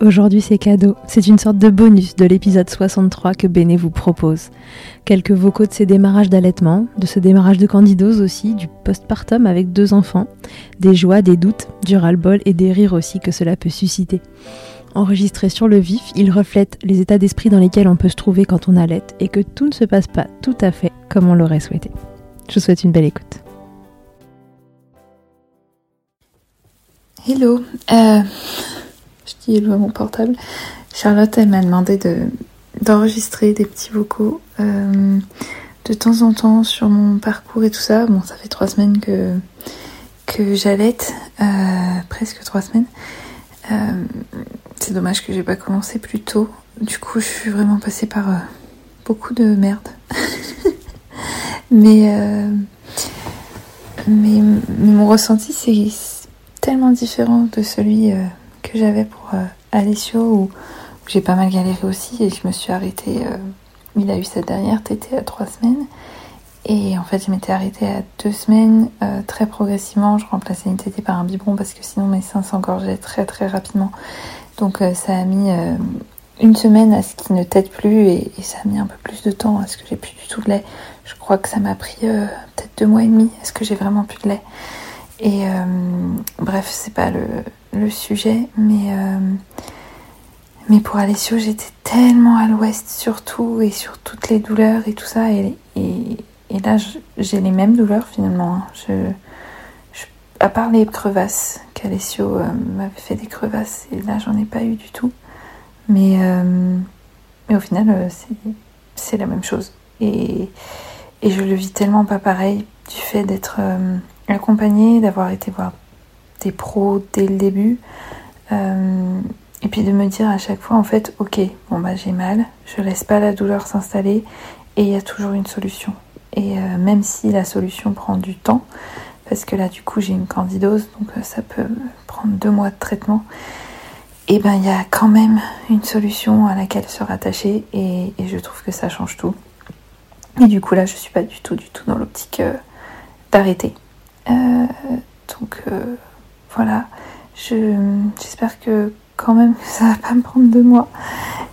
Aujourd'hui c'est cadeau, c'est une sorte de bonus de l'épisode 63 que Béné vous propose. Quelques vocaux de ses démarrages d'allaitement, de ce démarrage de candidose aussi, du postpartum avec deux enfants, des joies, des doutes, du ras-le-bol et des rires aussi que cela peut susciter. Enregistré sur le vif, il reflète les états d'esprit dans lesquels on peut se trouver quand on allait et que tout ne se passe pas tout à fait comme on l'aurait souhaité. Je vous souhaite une belle écoute. Hello, euh, je dis hello à mon portable. Charlotte, elle m'a demandé de, d'enregistrer des petits vocaux euh, de temps en temps sur mon parcours et tout ça. Bon, ça fait trois semaines que, que j'allaite, euh, presque trois semaines. Euh, c'est dommage que j'ai pas commencé plus tôt. Du coup, je suis vraiment passée par beaucoup de merde. mais, mais, mais, mon ressenti, c'est tellement différent de celui que j'avais pour euh, Alessio où, j'ai pas mal galéré aussi et je me suis arrêtée. Euh, il a eu cette dernière tétée à trois semaines. Et en fait, je m'étais arrêtée à deux semaines, euh, très progressivement. Je remplaçais une tétée par un biberon parce que sinon mes seins s'engorgeaient très très rapidement. Donc ça a mis une semaine à ce qu'il ne tète plus et, ça a mis un peu plus de temps à ce que j'ai plus du tout de lait. Je crois que ça m'a pris peut-être deux mois et demi à ce que j'ai vraiment plus de lait. Et bref, c'est pas le, le sujet, mais, euh, mais pour Alessio, j'étais tellement à l'ouest surtout et sur toutes les douleurs et tout ça. Et, et, là, j'ai les mêmes douleurs finalement. Hein. À part les crevasses, qu'Alessio euh, m'avait fait des crevasses, et là, j'en ai pas eu du tout. Mais, euh, mais au final, c'est la même chose. Et, et je le vis tellement pas pareil du fait d'être accompagnée, d'avoir été voir des pros dès le début. Euh, et puis de me dire à chaque fois, en fait, ok, bon bah j'ai mal, je laisse pas la douleur s'installer et il y a toujours une solution. Et euh, même si la solution prend du temps, parce que là du coup j'ai une candidose, donc euh, ça peut prendre deux mois de traitement, et ben il y a quand même une solution à laquelle se rattacher et, et, je trouve que ça change tout. Et du coup là je suis pas du tout du tout dans l'optique d'arrêter. Donc voilà, j'espère que quand même ça va pas me prendre deux mois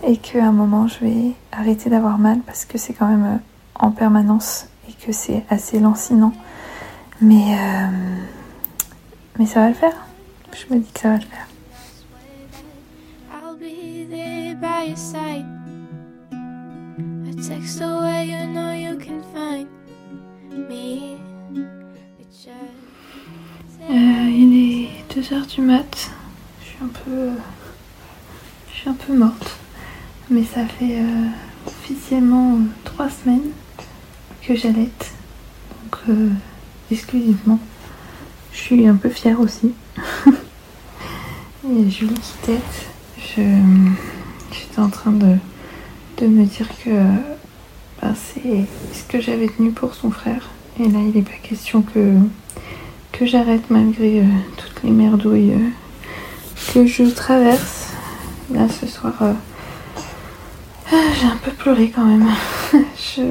et qu'à un moment je vais arrêter d'avoir mal parce que c'est quand même euh, en permanence et que c'est assez lancinant. Mais, euh, mais ça va le faire. Je me dis que ça va le faire. Euh, il est 2h du mat. Je suis un peu. Je suis un peu morte. Mais ça fait euh, officiellement 3 semaines que j'allaite. Donc, euh, exclusivement. Je suis un peu fière aussi. Et Julie qui tête. Je, j'étais en train de, de me dire que ben, c'est ce que j'avais tenu pour son frère. Et là, il n'est pas question que que j'arrête malgré euh, toutes les merdouilles euh, que je traverse. Là ce soir, euh, ah, j'ai un peu pleuré quand même. je,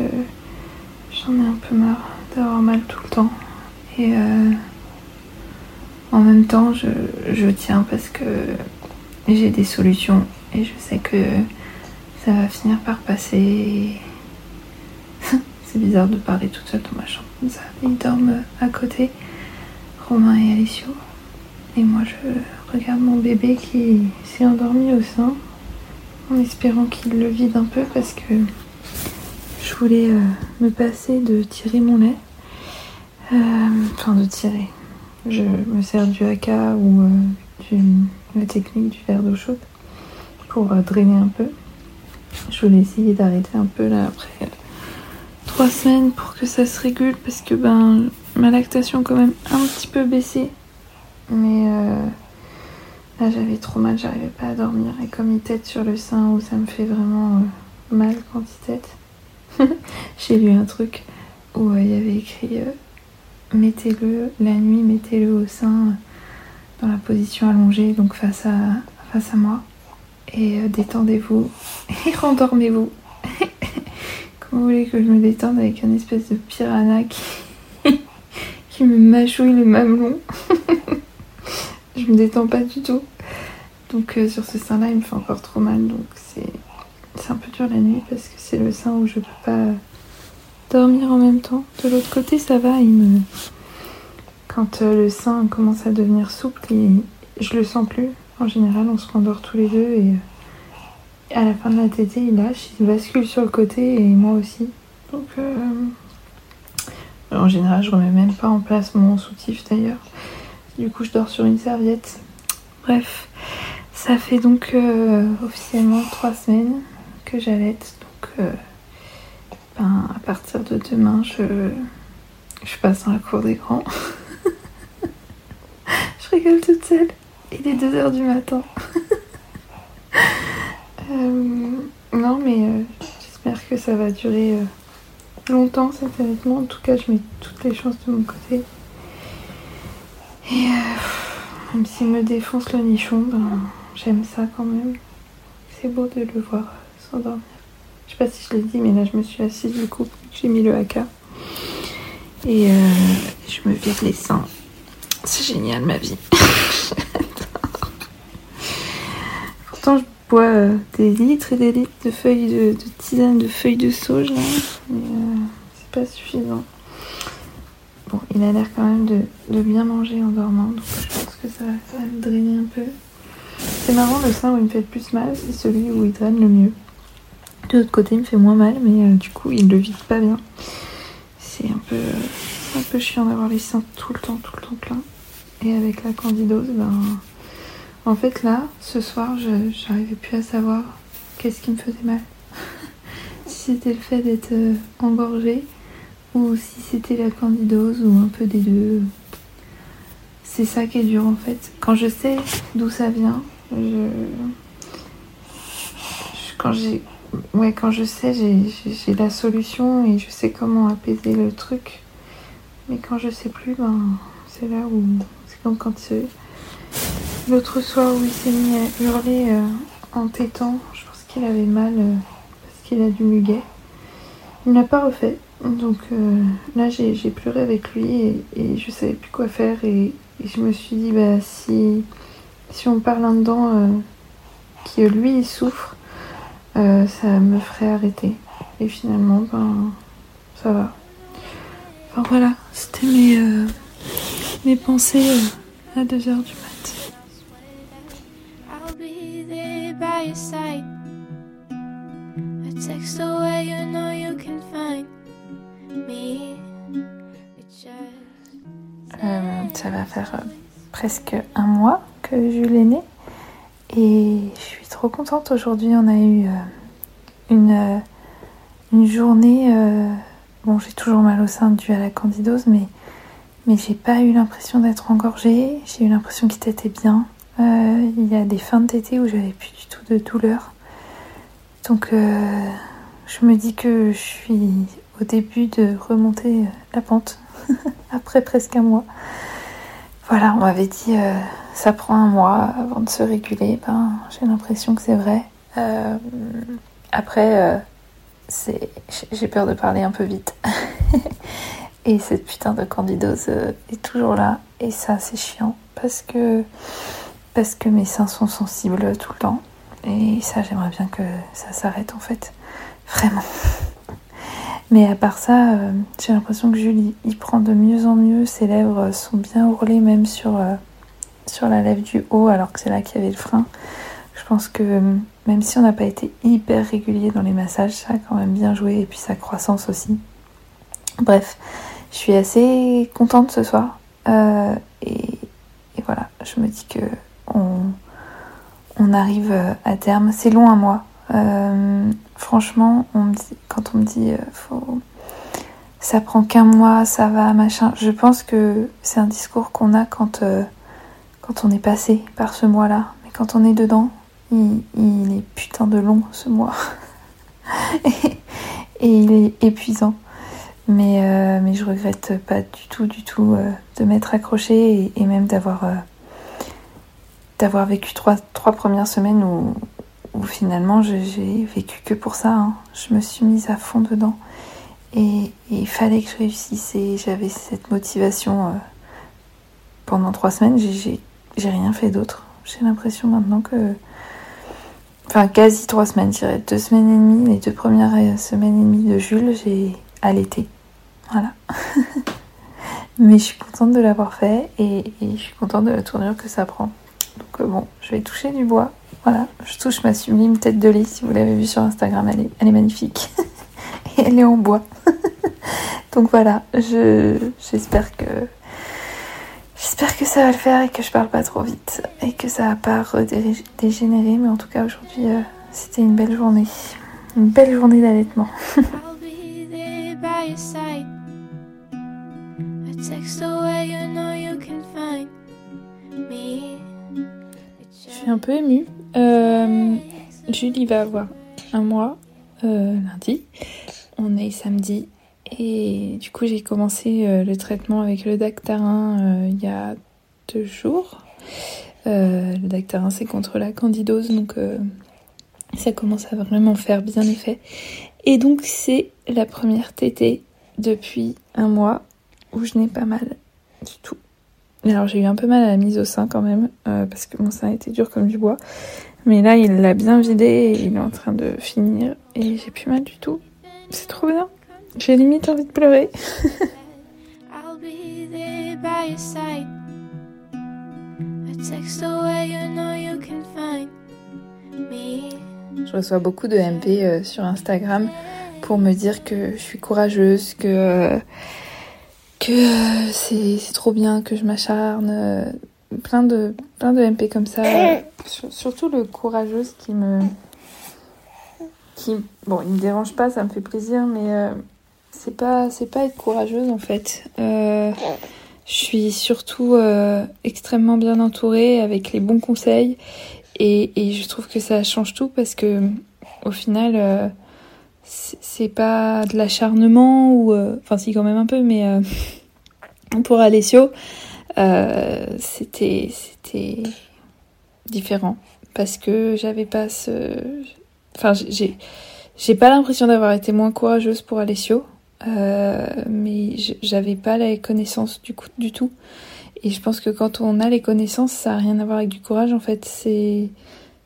j'en ai un peu marre d'avoir mal tout le temps. Et en même temps, je, je tiens parce que j'ai des solutions et je sais que ça va finir par passer. C'est bizarre de parler toute seule dans ma chambre comme ça. Ils dorment à côté. Romain et Alessio. Et moi, je regarde mon bébé qui s'est endormi au sein, en espérant qu'il le vide un peu parce que je voulais euh, me passer de tirer mon lait. Euh, enfin, de tirer. je me sers du haka ou euh, la technique du verre d'eau chaude pour euh, drainer un peu. Je voulais essayer d'arrêter un peu là après trois semaines pour que ça se régule parce que ben ma lactation quand même un petit peu baissé. Mais euh, là j'avais trop mal, j'arrivais pas à dormir. Et comme il tête sur le sein où ça me fait vraiment mal quand il tête. J'ai lu un truc où il y avait écrit mettez-le la nuit, mettez-le au sein dans la position allongée, donc face à, moi. Et euh, détendez-vous et rendormez-vous. Comment vous voulez que je me détende avec un espèce de piranha qui, qui me mâchouille le mamelon Je me détends pas du tout. Donc euh, sur ce sein-là, il me fait encore trop mal. Donc c'est un peu dur la nuit parce que c'est le sein où je peux pas dormir en même temps. De l'autre côté, ça va. Il me... Quand euh, le sein commence à devenir souple, je le sens plus. En général, on se rendort tous les deux et euh, à la fin de la tétée, il lâche, il bascule sur le côté et moi aussi. Donc, euh, en général, je remets même pas en place mon soutif d'ailleurs. Du coup, je dors sur une serviette. Bref, ça fait donc officiellement trois semaines que j'allaite. Donc, ben, à partir de demain, je, je passe dans la cour des grands. je rigole toute seule. Il est 2h du matin. Euh, non, mais euh, j'espère que ça va durer euh, longtemps cet allaitement. En tout cas, je mets toutes les chances de mon côté. Et même s'il me défonce le nichon, ben, j'aime ça quand même. C'est beau de le voir s'endormir. Je sais pas si je l'ai dit, mais là je me suis assise du coup, j'ai mis le haka. Et euh, je me vire les seins. C'est génial ma vie. Pourtant je bois euh, des litres et des litres de feuilles de, tisane, de feuilles de sauge. Mais euh, c'est pas suffisant. Bon, il a l'air quand même de, bien manger en dormant, donc je pense que ça va même drainer un peu. C'est marrant, le sein où il me fait le plus mal, c'est celui où il draine le mieux. De l'autre côté, il me fait moins mal, mais euh, du coup, il le vide pas bien. C'est un peu, un peu chiant d'avoir les seins tout le temps, tout le temps plein. Et avec la candidose, ben, en fait, là, ce soir, je j'arrivais plus à savoir qu'est-ce qui me faisait mal. si c'était le fait d'être euh, engorgée ou si c'était la candidose ou un peu des deux. C'est ça qui est dur en fait. Quand je sais d'où ça vient, je... quand je sais, j'ai la solution et je sais comment apaiser le truc. Mais quand je sais plus, ben, c'est là où. C'est comme quand l'autre soir où il s'est mis à hurler euh, en tétant. Je pense qu'il avait mal euh, parce qu'il a du muguet. Il n'a pas refait. Donc euh, là, j'ai pleuré avec lui et, et, je savais plus quoi faire. Et, je me suis dit, bah, si, si on parle en dedans, que lui il souffre, ça me ferait arrêter. Et finalement, ben, ça va. Enfin voilà, c'était mes, mes pensées à 2h du ça va faire presque un mois que Jules est né. Et je suis trop contente. Aujourd'hui, on a eu euh, une, euh, une journée. Euh, bon, j'ai toujours mal au sein dû à la candidose, mais, mais j'ai pas eu l'impression d'être engorgée. J'ai eu l'impression qu'il était bien. Il y a des fins de tété où j'avais plus du tout de douleur. Donc, je me dis que je suis au début de remonter la pente après presque un mois. Voilà, on m'avait dit ça prend un mois avant de se réguler. Ben, j'ai l'impression que c'est vrai. Euh, après, euh, j'ai peur de parler un peu vite. et cette putain de candidose euh, est toujours là. Et ça, c'est chiant parce que, parce que mes seins sont sensibles tout le temps. Et ça, j'aimerais bien que ça s'arrête en fait. Vraiment. Mais à part ça, j'ai l'impression que Julie, il prend de mieux en mieux. Ses lèvres sont bien ourlées, même sur sur la lèvre du haut alors que c'est là qu'il y avait le frein. Je pense que euh, même si on n'a pas été hyper régulier dans les massages, ça a quand même bien joué et puis sa croissance aussi. Bref, je suis assez contente ce soir. Euh, et je me dis que on arrive à terme. C'est long un mois. Euh, franchement, quand on me dit euh, ça prend qu'un mois, ça va, machin, je pense que c'est un discours qu'on a quand, euh, on est passé par ce mois-là. Mais quand on est dedans, il, est putain de long ce mois. et, il est épuisant. Mais, mais je regrette pas du tout, du tout de m'être accrochée et même d'avoir d'avoir vécu trois, trois premières semaines où, finalement j'ai vécu que pour ça. Hein. Je me suis mise à fond dedans. Et, il fallait que je réussisse et j'avais cette motivation. Euh, pendant trois semaines, j'ai rien fait d'autre. J'ai l'impression maintenant que. Enfin, quasi trois semaines, je dirais. Deux semaines et demie, les deux premières euh, semaines et demie de Jules, j'ai allaité. Voilà. Mais je suis contente de l'avoir fait et, et, je suis contente de la tournure que ça prend. Euh, bon, je vais toucher du bois. Voilà, je touche ma sublime tête de lit. Si vous l'avez vue sur Instagram, elle est, elle est magnifique. Et elle est en bois. Donc voilà, j'espère que j'espère que ça va le faire et que je parle pas trop vite et que ça va pas dégénérer. Mais en tout cas, aujourd'hui, euh, c'était une belle journée. Une belle journée d'allaitement. Un peu émue. Euh, Julie va avoir un mois euh, lundi. On est samedi. Et du coup, j'ai commencé euh, le traitement avec le Dactarin il y a deux jours. le Dactarin, c'est contre la candidose, donc ça commence à vraiment faire bien effet. Et donc, c'est la première tétée depuis un mois où je n'ai pas mal du tout. Alors j'ai eu un peu mal à la mise au sein quand même, euh, parce que mon sein était dur comme du bois. Mais là, il l'a bien vidé et il est en train de finir. Et j'ai plus mal du tout. C'est trop bien. J'ai limite envie de pleurer. Je reçois beaucoup de MP euh, sur Instagram pour me dire que je suis courageuse, que... Euh, que c'est trop bien, que je m'acharne. Euh, plein, de, plein de MP comme ça. surtout le courageuse qui me. Qui, bon, il me dérange pas, ça me fait plaisir, mais euh, c'est pas, c'est pas être courageuse en fait. je suis surtout extrêmement bien entourée avec les bons conseils et, et, je trouve que ça change tout parce que au final c'est pas de l'acharnement ou euh, enfin si quand même un peu mais euh, pour Alessio euh, c'était c'était différent. Parce que j'avais pas ce enfin j'ai j'ai pas l'impression d'avoir été moins courageuse pour Alessio mais j'avais pas la connaissance du coup du tout. Et je pense que quand on a les connaissances ça a rien à voir avec du courage en fait. C'est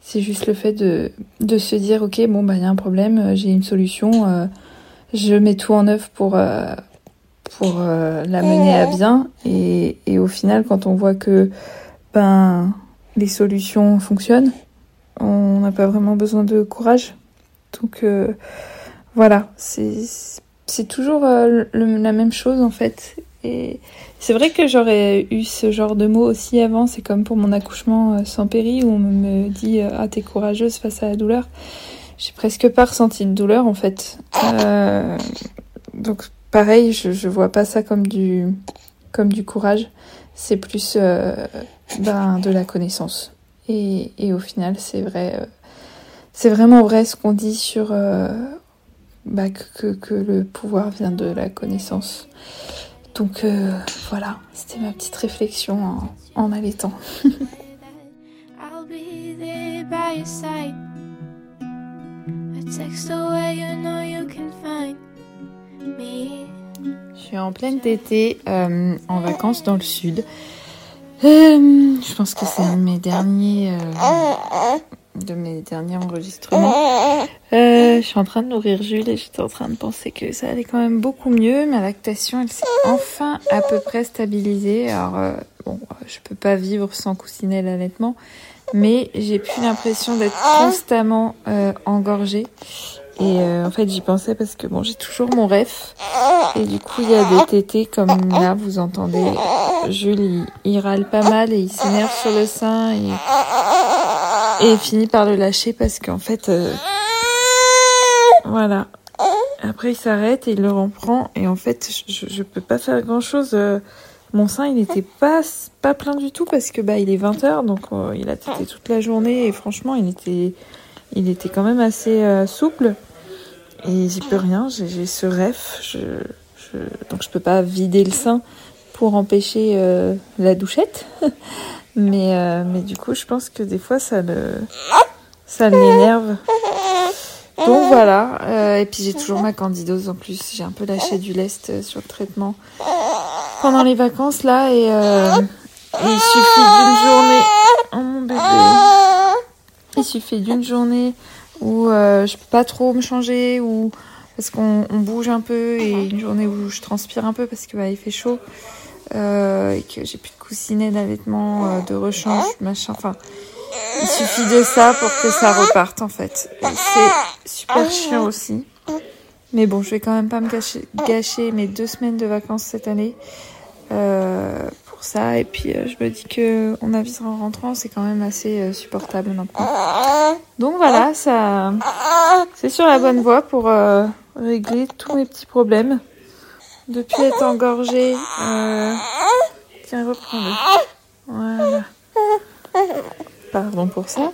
c'est juste le fait de, de se dire, ok, bon, bah, il y a un problème, euh, j'ai une solution, euh, je mets tout en œuvre pour, euh, pour la mener à bien. Et, et, au final, quand on voit que, ben, les solutions fonctionnent, on n'a pas vraiment besoin de courage. Donc, voilà, c'est, c'est toujours la même chose, en fait. Et c'est vrai que j'aurais eu ce genre de mots aussi avant. C'est comme pour mon accouchement euh, sans péri où on me dit euh, Ah, t'es courageuse face à la douleur. J'ai presque pas ressenti de douleur en fait. Euh, donc pareil, je, je vois pas ça comme du, comme du courage. C'est plus ben, de la connaissance. Et, au final, c'est vrai. c'est vraiment vrai ce qu'on dit sur bah, que, que le pouvoir vient de la connaissance. Donc euh, voilà, c'était ma petite réflexion en, en allaitant. Je suis en pleine été euh, en vacances dans le sud. Euh, je pense que c'est un de mes derniers de mes derniers enregistrements. Euh, je suis en train de nourrir Jules et j'étais en train de penser que ça allait quand même beaucoup mieux. Ma lactation, elle s'est enfin à peu près stabilisée. Alors, euh, bon, je peux pas vivre sans coussinet l'allaitement, mais j'ai plus l'impression d'être constamment euh, engorgée. Et euh, en fait, j'y pensais parce que bon, j'ai toujours mon ref. Et du coup, il y a des tétés comme là, vous entendez. Jules, il, râle pas mal et il s'énerve sur le sein et, et finit par le lâcher parce qu'en fait, euh, voilà. Après, il s'arrête et il le reprend et en fait, je, je peux pas faire grand chose. Euh, mon sein, il n'était pas pas plein du tout parce que bah il est 20 h donc il a tété toute la journée et franchement, il était il était quand même assez souple. Et j'y peux rien, j'ai ce rêve, je, je, donc je peux pas vider le sein pour empêcher euh, la douchette. mais, euh, mais du coup, je pense que des fois, ça le, ça l'énerve. Donc voilà, euh, et puis j'ai toujours ma candidose en plus, j'ai un peu lâché du lest sur le traitement pendant les vacances là, et, il suffit d'une journée... Oh mon bébé. Il suffit d'une journée où euh, je peux pas trop me changer ou parce qu'on bouge un peu et une journée où je transpire un peu parce que bah, il fait chaud euh, et que j'ai plus de coussinets d'allaitement, euh, de rechange, machin. Enfin, il suffit de ça pour que ça reparte en fait. C'est super chiant aussi. Mais bon, je vais quand même pas me gâcher, gâcher mes deux semaines de vacances cette année. Euh, ça. Et puis euh, je me dis que on avisera en rentrant, c'est quand même assez euh, supportable maintenant. Donc voilà, ça, c'est sur la bonne voie pour régler tous mes petits problèmes. Depuis être engorgée, tiens reprends-le. Voilà. Pardon pour ça.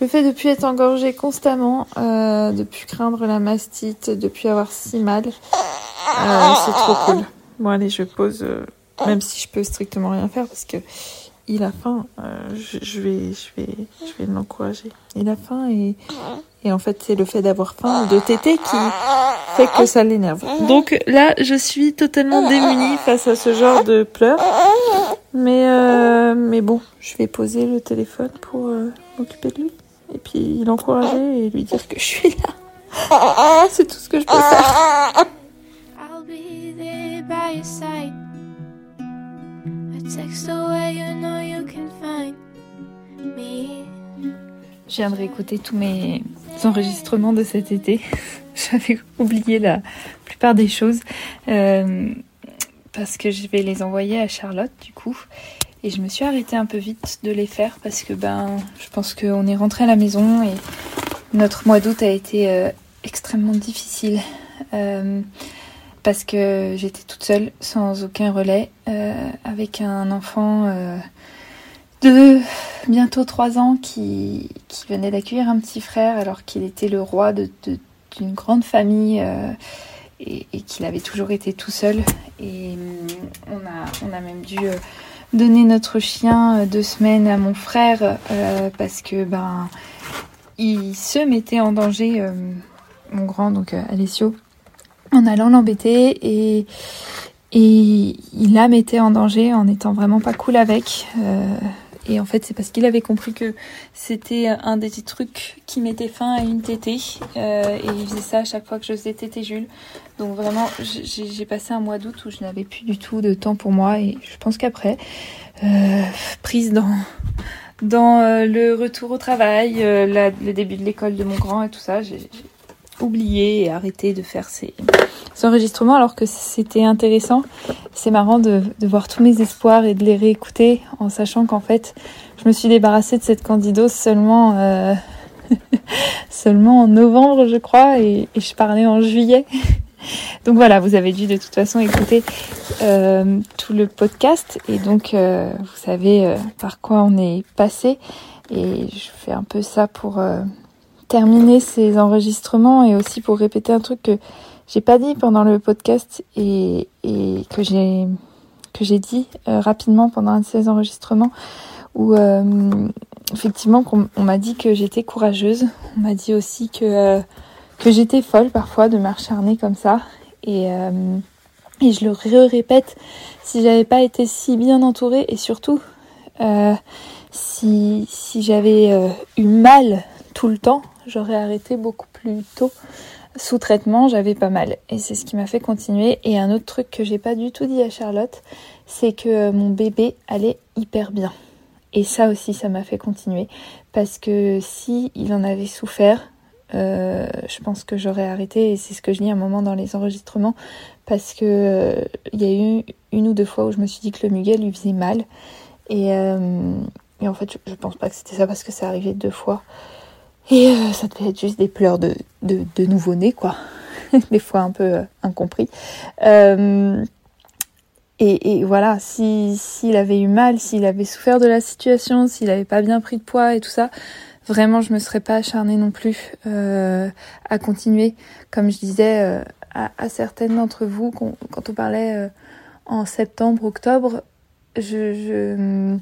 Le fait depuis être engorgée constamment, depuis craindre la mastite, depuis avoir si mal, c'est trop cool. Bon allez, je pose même si je peux strictement rien faire parce que il a faim, euh, je, vais, je vais, je vais l'encourager. Il a faim et, et en fait c'est le fait d'avoir faim de téter qui fait que ça l'énerve. Donc là, je suis totalement démunie face à ce genre de pleurs. Mais euh, mais bon, je vais poser le téléphone pour euh, m'occuper de lui et puis l'encourager et lui dire que je suis là. C'est tout ce que je peux faire. Je viens de réécouter tous mes enregistrements de cet été. J'avais oublié la plupart des choses euh, parce que je vais les envoyer à Charlotte du coup. Et je me suis arrêtée un peu vite de les faire parce que ben je pense qu'on est rentré à la maison et notre mois d'août a été euh, extrêmement difficile. Euh, parce que j'étais toute seule, sans aucun relais, euh, avec un enfant euh, de bientôt 3 ans qui, venait d'accueillir un petit frère alors qu'il était le roi d'une de, d'une grande famille euh, et, qu'il avait toujours été tout seul. Et on a, on a même dû donner notre chien deux semaines à mon frère parce que ben il se mettait en danger, mon grand, donc Alessio en allant l'embêter et, et il la mettait en danger en étant vraiment pas cool avec. Euh, et en fait, c'est parce qu'il avait compris que c'était un des trucs qui mettait fin à une tétée. Euh, et il faisait ça à chaque fois que je faisais tétée Jules. Donc vraiment, j'ai passé un mois d'août où je n'avais plus du tout de temps pour moi. Et je pense qu'après, euh, prise dans dans le retour au travail, le début de l'école de mon grand et tout ça, j'ai oublié et arrêté de faire ces, enregistrements alors que c'était intéressant. C'est marrant de, voir tous mes espoirs et de les réécouter en sachant qu'en fait je me suis débarrassée de cette candidose seulement euh, seulement en novembre je crois et, je parlais en juillet. Donc voilà, vous avez dû de toute façon écouter euh, tout le podcast et donc euh, vous savez par quoi on est passé et je fais un peu ça pour terminer ces enregistrements et aussi pour répéter un truc que j'ai pas dit pendant le podcast et, que j'ai que j'ai dit euh, rapidement pendant un de ces enregistrements où euh, effectivement on, m'a dit que j'étais courageuse, on m'a dit aussi que euh, que j'étais folle parfois de m'acharner comme ça et et je le répète si j'avais pas été si bien entourée et surtout si si j'avais eu mal tout le temps j'aurais arrêté beaucoup plus tôt. Sous traitement, j'avais pas mal. Et c'est ce qui m'a fait continuer. Et un autre truc que j'ai pas du tout dit à Charlotte, c'est que mon bébé allait hyper bien. Et ça aussi, ça m'a fait continuer. Parce que si il en avait souffert, je pense que j'aurais arrêté et c'est ce que je dis un moment dans les enregistrements parce que il y a eu une ou deux fois où je me suis dit que le muguet lui faisait mal et, en fait je, pense pas que c'était ça parce que c'est arrivé deux fois et ça devait être juste des pleurs de, de, de nouveau-né quoi des fois un peu incompris et, voilà, s'il avait eu mal, s'il avait souffert de la situation, s'il avait pas bien pris de poids et tout ça, vraiment je me serais pas acharnée non plus euh, à continuer. Comme je disais euh, à, certaines d'entre vous quand on parlait euh, en septembre, octobre, je, je,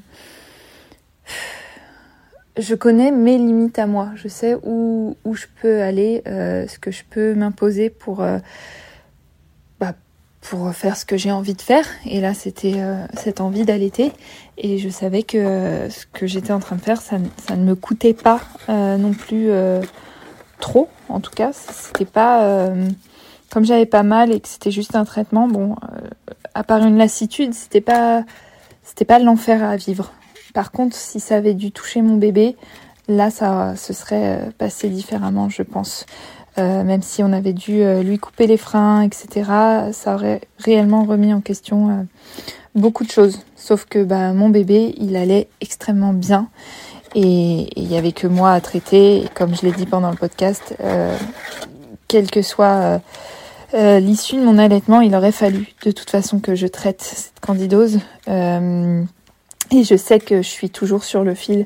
je connais mes limites à moi. Je sais où, où je peux aller, ce que je peux m'imposer pour pour faire ce que j'ai envie de faire. Et là, c'était euh, cette envie d'allaiter. Et je savais que euh, ce que j'étais en train de faire, ça, ça ne me coûtait pas euh, non plus trop. En tout cas, c'était pas comme j'avais pas mal et que c'était juste un traitement. Bon, à part une lassitude, c'était pas c'était pas l'enfer à vivre. Par contre, si ça avait dû toucher mon bébé, là, ça se serait passé différemment, je pense. Euh, même si on avait dû euh, lui couper les freins, etc., ça aurait réellement remis en question euh, beaucoup de choses. Sauf que bah, mon bébé, il allait extrêmement bien et il n'y avait que moi à traiter. comme je l'ai dit pendant le podcast, quelle que soit l'issue de mon allaitement, il aurait fallu de toute façon que je traite cette candidose. Et je sais que je suis toujours sur le fil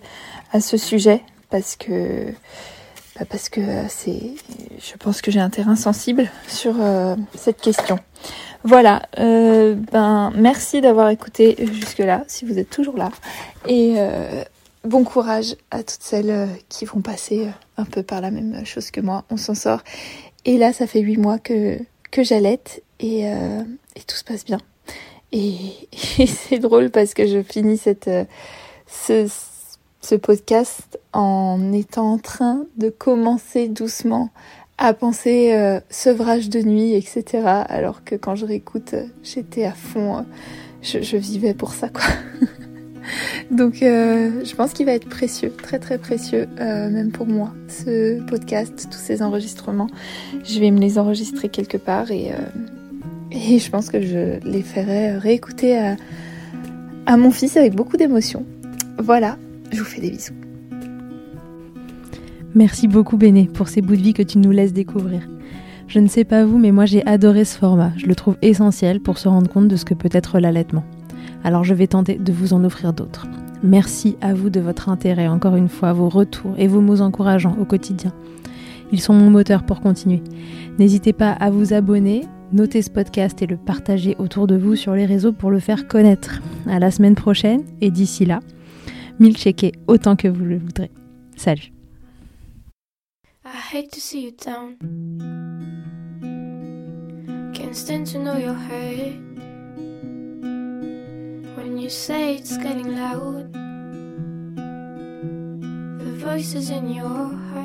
à ce sujet parce que bah, parce que euh, c'est, je pense que j'ai un terrain sensible sur euh, cette question. Voilà, euh, ben merci d'avoir écouté jusque-là, si vous êtes toujours là, et bon courage à toutes celles qui vont passer un peu par la même chose que moi. On s'en sort. Et là, ça fait huit mois que que j'allaite et tout se passe bien. Et, c'est drôle parce que je finis cette ce, ce podcast en étant en train de commencer doucement à penser euh, sevrage de nuit, etc. Alors que quand je réécoute, euh, j'étais à fond, euh, je, vivais pour ça, quoi. Donc je pense qu'il va être précieux, très très précieux, même pour moi, ce podcast, tous ces enregistrements. Je vais me les enregistrer quelque part et, et je pense que je les ferai réécouter à, à mon fils avec beaucoup d'émotion. Voilà, je vous fais des bisous. Merci beaucoup Béné pour ces bouts de vie que tu nous laisses découvrir. Je ne sais pas vous, mais moi j'ai adoré ce format. Je le trouve essentiel pour se rendre compte de ce que peut être l'allaitement. Alors je vais tenter de vous en offrir d'autres. Merci à vous de votre intérêt, encore une fois, vos retours et vos mots encourageants au quotidien. Ils sont mon moteur pour continuer. N'hésitez pas à vous abonner, noter ce podcast et le partager autour de vous sur les réseaux pour le faire connaître. À la semaine prochaine et d'ici là, milkshaker autant que vous le voudrez. Salut. I hate to see you down. Can't stand to know your hurt. When you say it's getting loud, the voices in your heart.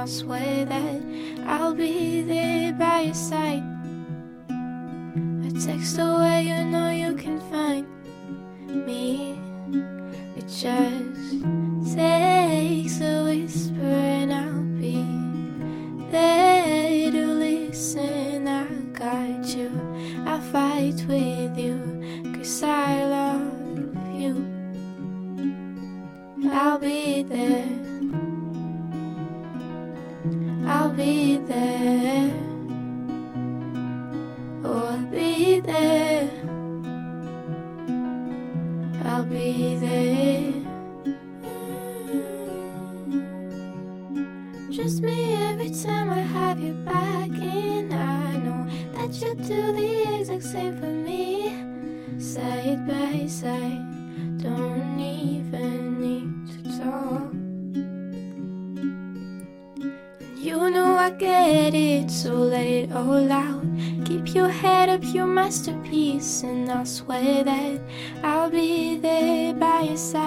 I'll swear that I'll be there by your side. A text away, you know you can find me. It just takes a whisper, and I'll be there to listen. I guide you, I'll fight with you, cause I love you. I'll be there. By your side.